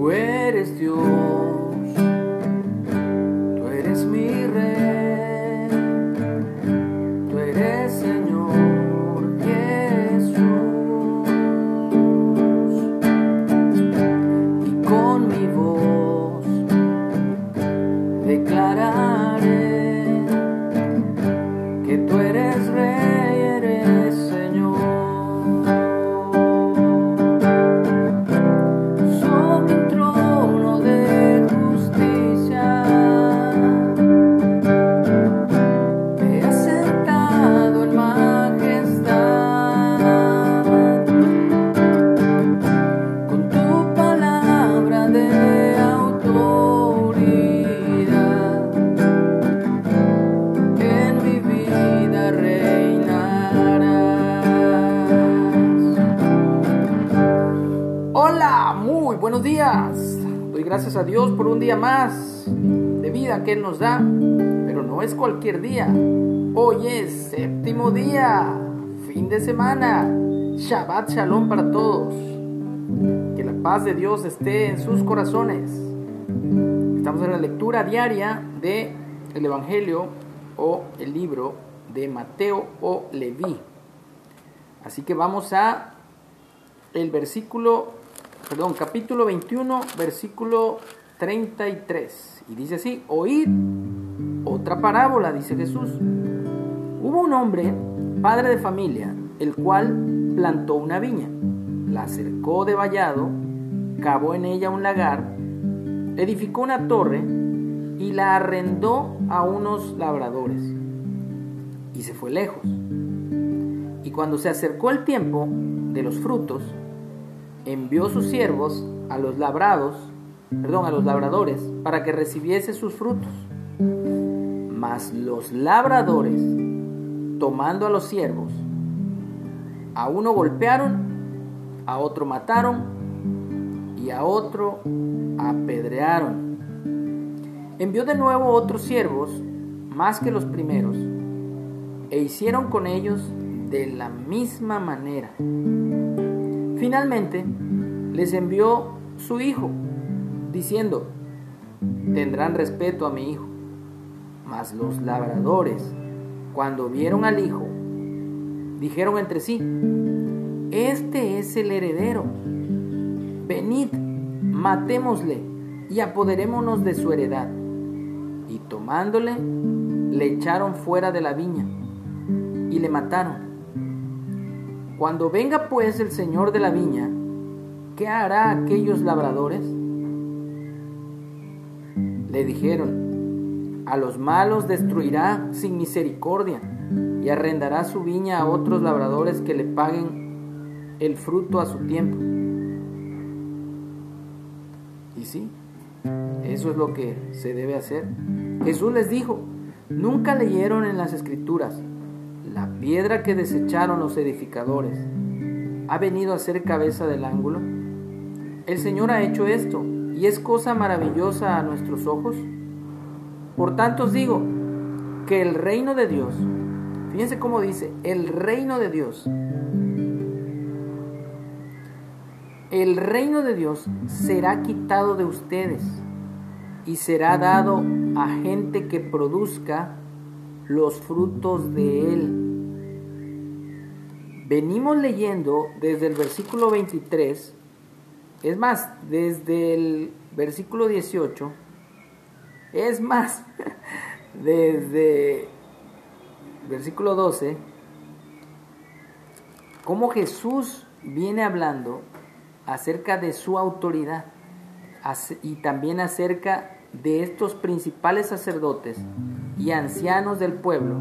Tú eres Dios, tú eres mi rey, tú eres Señor Jesús. Y con mi voz declararé muy buenos días. Doy gracias a Dios por un día más de vida que Él nos da, pero no es cualquier día. Hoy es séptimo día, fin de semana. Shabbat Shalom para todos. Que la paz de Dios esté en sus corazones. Estamos en la lectura diaria de el Evangelio o el libro de Mateo o Leví. Así que vamos a el versículo, perdón, capítulo 21, versículo 33. Y dice así, oíd otra parábola, dice Jesús. Hubo un hombre, padre de familia, el cual plantó una viña, la cercó de vallado, cavó en ella un lagar, edificó una torre y la arrendó a unos labradores. Y se fue lejos. Y cuando se acercó el tiempo de los frutos, envió sus siervos a los labrados, perdón, a los labradores, para que recibiese sus frutos. Mas los labradores, tomando a los siervos, a uno golpearon, a otro mataron y a otro apedrearon. Envió de nuevo otros siervos, más que los primeros, e hicieron con ellos de la misma manera. Finalmente, les envió su hijo, diciendo, tendrán respeto a mi hijo. Mas los labradores, cuando vieron al hijo, dijeron entre sí, este es el heredero. Venid, matémosle y apoderémonos de su heredad. Y tomándole, le echaron fuera de la viña y le mataron. Cuando venga pues el señor de la viña, ¿qué hará aquellos labradores? Le dijeron, a los malos destruirá sin misericordia y arrendará su viña a otros labradores que le paguen el fruto a su tiempo. Y sí, eso es lo que se debe hacer. Jesús les dijo, nunca leyeron en las escrituras, la piedra que desecharon los edificadores ha venido a ser cabeza del ángulo. El Señor ha hecho esto y es cosa maravillosa a nuestros ojos. Por tanto os digo que el reino de Dios, fíjense cómo dice, el reino de Dios, el reino de Dios será quitado de ustedes y será dado a gente que produzca los frutos de él. Venimos leyendo desde el versículo 23, es más, desde el versículo 18, es más, desde versículo 12, cómo Jesús viene hablando acerca de su autoridad y también acerca de estos principales sacerdotes y ancianos del pueblo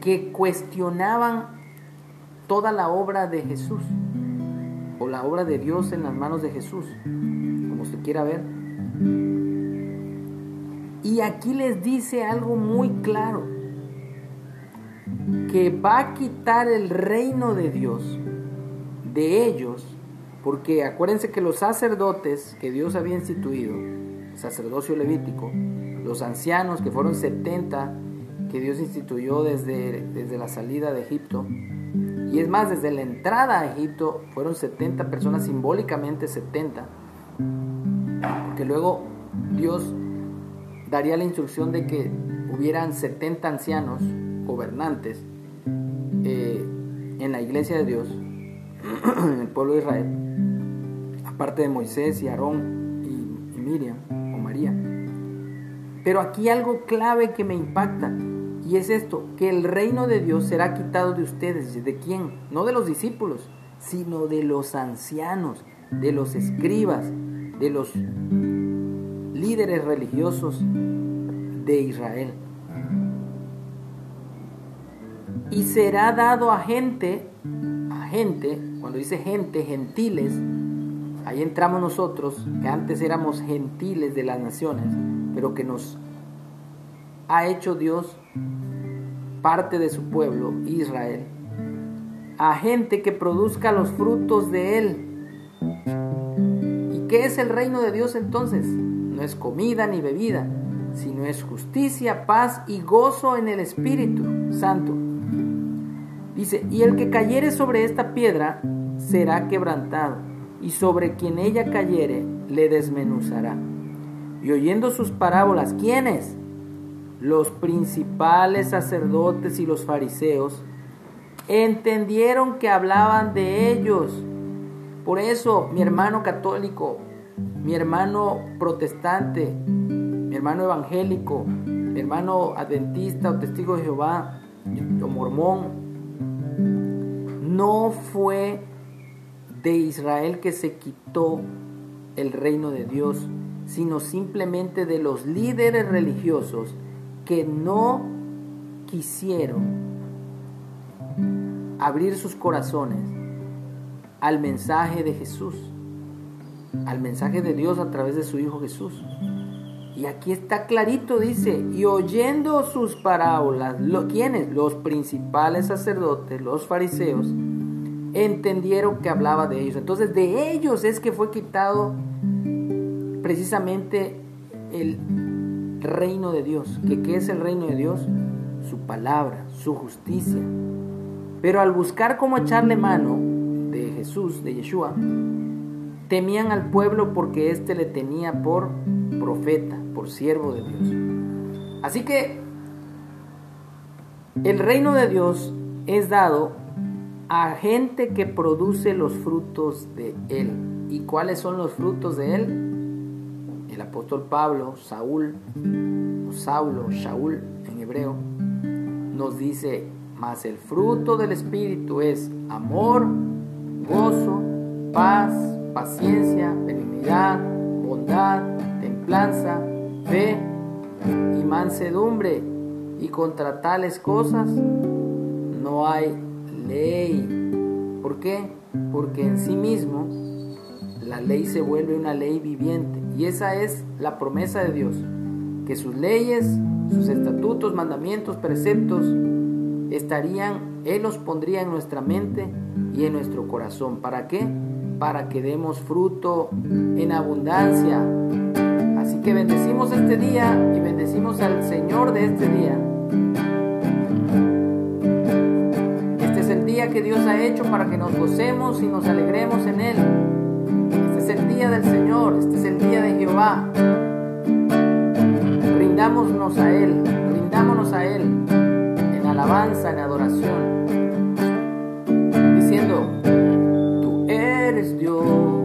que cuestionaban toda la obra de Jesús o la obra de Dios en las manos de Jesús, como se quiera ver. Y aquí les dice algo muy claro, que va a quitar el reino de Dios de ellos, porque acuérdense que los sacerdotes que Dios había instituido, sacerdocio levítico, los ancianos que fueron 70 que Dios instituyó desde, desde la salida de Egipto, Y es más, desde la entrada a Egipto fueron 70 personas, simbólicamente 70, porque luego Dios daría la instrucción de que hubieran 70 ancianos gobernantes eh, en la iglesia de Dios, en el pueblo de Israel, aparte de Moisés y Aarón y, Miriam. Pero aquí algo clave que me impacta y es esto, que el reino de Dios será quitado de ustedes. ¿De quién? No de los discípulos, sino de los ancianos, de los escribas, de los líderes religiosos de Israel. Y será dado a gente, a gente, cuando dice gente, gentiles, ahí entramos nosotros, que antes éramos gentiles de las naciones, pero que nos ha hecho Dios parte de su pueblo, Israel, a gente que produzca los frutos de él. ¿Y qué es el reino de Dios entonces? No es comida ni bebida, sino es justicia, paz y gozo en el Espíritu Santo. Dice, y el que cayere sobre esta piedra será quebrantado, y sobre quien ella cayere le desmenuzará. Y oyendo sus parábolas, ¿quiénes? Los principales sacerdotes y los fariseos entendieron que hablaban de ellos. Por eso, mi hermano católico, mi hermano protestante, mi hermano evangélico, mi hermano adventista o testigo de Jehová o mormón, no fue de Israel que se quitó el reino de Dios, sino simplemente de los líderes religiosos que no quisieron abrir sus corazones al mensaje de Jesús, al mensaje de Dios a través de su Hijo Jesús. Y aquí está clarito, dice, y oyendo sus parábolas, lo, ¿quiénes? Los principales sacerdotes, los fariseos, entendieron que hablaba de ellos. Entonces de ellos es que fue quitado precisamente el reino de Dios. ¿Que, ¿Qué es el reino de Dios? Su palabra, su justicia. Pero al buscar cómo echarle mano de Jesús, de Yeshua, temían al pueblo porque éste le tenía por profeta, por siervo de Dios. Así que el reino de Dios es dado a gente que produce los frutos de Él. ¿Y cuáles son los frutos de Él? El apóstol Pablo, Saúl, o Saulo, Shaul en hebreo, nos dice, mas el fruto del Espíritu es amor, gozo, paz, paciencia, benignidad, bondad, templanza, fe y mansedumbre. Y contra tales cosas no hay ley. ¿Por qué? Porque en sí mismo la ley se vuelve una ley viviente. Y esa es la promesa de Dios. Que sus leyes, sus estatutos, mandamientos, preceptos, estarían, Él los pondría en nuestra mente y en nuestro corazón. ¿Para qué? Para que demos fruto en abundancia. Así que bendecimos este día y bendecimos al Señor de este día que Dios ha hecho para que nos gocemos y nos alegremos en Él. Este es el día del Señor, este es el día de Jehová. Rindámonos a Él, rindámonos a Él en alabanza, en adoración, diciendo, tú eres Dios.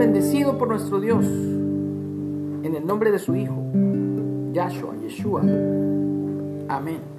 Bendecido por nuestro Dios. En el nombre de su Hijo, Yahshua, Yeshua. Amén.